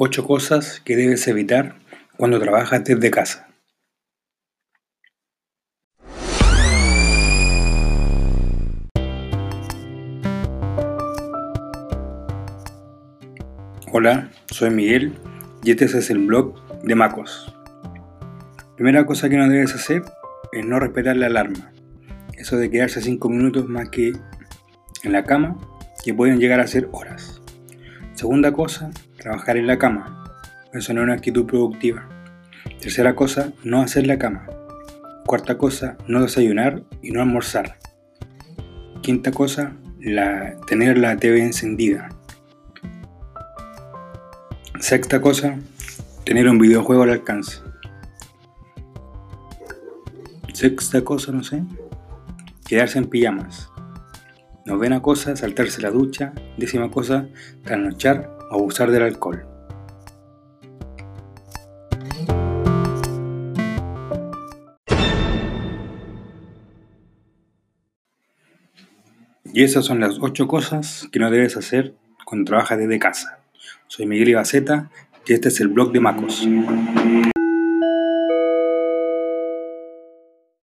Ocho cosas que debes evitar cuando trabajas desde casa. Hola, soy Miguel y este es el blog de Macos. Primera cosa que no debes hacer es no respetar la alarma. Eso de quedarse 5 minutos más que en la cama, que pueden llegar a ser horas. Segunda cosa, trabajar en la cama. Eso no es una actitud productiva. Tercera cosa, no hacer la cama. Cuarta cosa, no desayunar y no almorzar. Quinta cosa, la, tener la TV encendida. Sexta cosa, tener un videojuego al alcance. Sexta cosa, no sé, quedarse en pijamas. Novena cosa, saltarse la ducha. Décima cosa, trasnochar abusar del alcohol. Y esas son las 8 cosas que no debes hacer cuando trabajas desde casa. Soy Miguel Ibaceta y este es el blog de Macos.